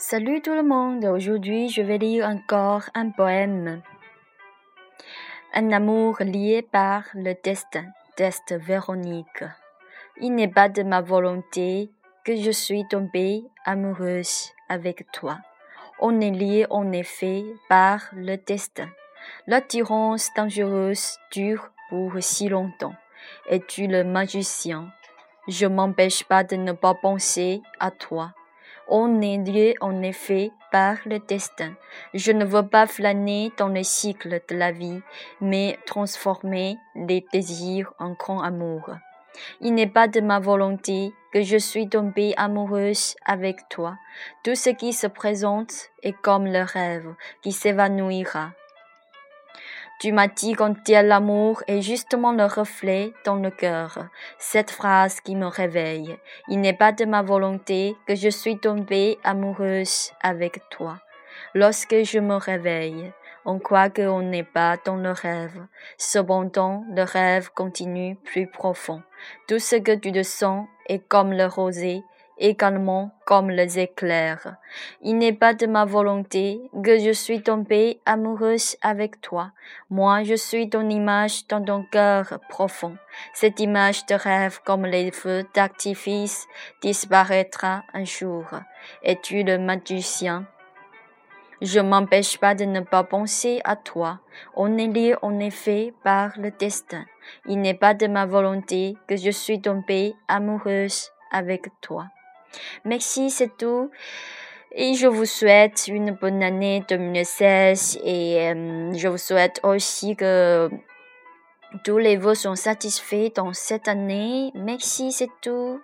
Salut tout le monde, aujourd'hui je vais lire encore un poème. Un amour lié par le destin, test Véronique. Il n'est pas de ma volonté que je suis tombée amoureuse avec toi. On est lié en effet par le destin. L'attirance dangereuse dure pour si longtemps. Es-tu le magicien? Je m'empêche pas de ne pas penser à toi. On est lié en effet par le destin. Je ne veux pas flâner dans le cycle de la vie, mais transformer les désirs en grand amour. Il n'est pas de ma volonté que je suis tombée amoureuse avec toi. Tout ce qui se présente est comme le rêve qui s'évanouira. Tu m'as dit qu'entier l'amour est justement le reflet dans le cœur, cette phrase qui me réveille. Il n'est pas de ma volonté que je suis tombée amoureuse avec toi. Lorsque je me réveille, on croit qu'on n'est pas dans le rêve. Cependant, le rêve continue plus profond. Tout ce que tu te sens est comme le rosé également comme les éclairs. Il n'est pas de ma volonté que je suis tombée amoureuse avec toi. Moi, je suis ton image dans ton cœur profond. Cette image de rêve comme les feux d'artifice disparaîtra un jour. Es-tu le magicien? Je m'empêche pas de ne pas penser à toi. On est lié en effet par le destin. Il n'est pas de ma volonté que je suis tombée amoureuse avec toi. Merci, c'est tout. Et je vous souhaite une bonne année 2016 et euh, je vous souhaite aussi que tous les vœux sont satisfaits dans cette année. Merci, c'est tout.